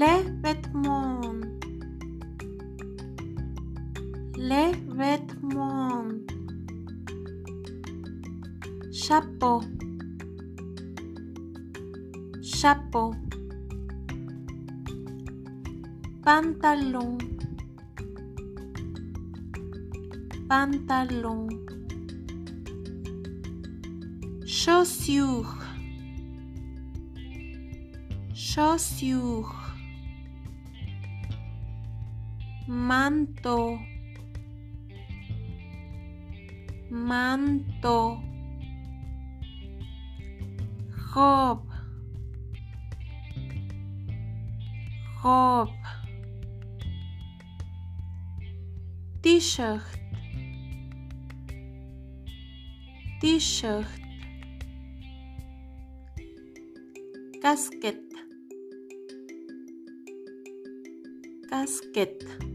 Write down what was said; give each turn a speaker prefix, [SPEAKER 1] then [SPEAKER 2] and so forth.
[SPEAKER 1] les vêtements, les vêtements, chapeau, chapeau, pantalon, pantalon, chaussures, chaussures. Manto, manto, robe, robe, t-shirt, t-shirt, casquette, casquette.